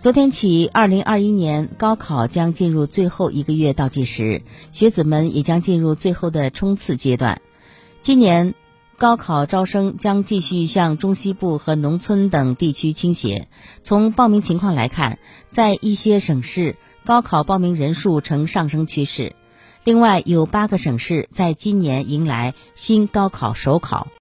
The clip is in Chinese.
昨天起二零二一年高考将进入最后一个月倒计时学子们也将进入最后的冲刺阶段。今年高考招生将继续向中西部和农村等地区倾斜。从报名情况来看在一些省市高考报名人数呈上升趋势。另外有八个省市在今年迎来新高考首考。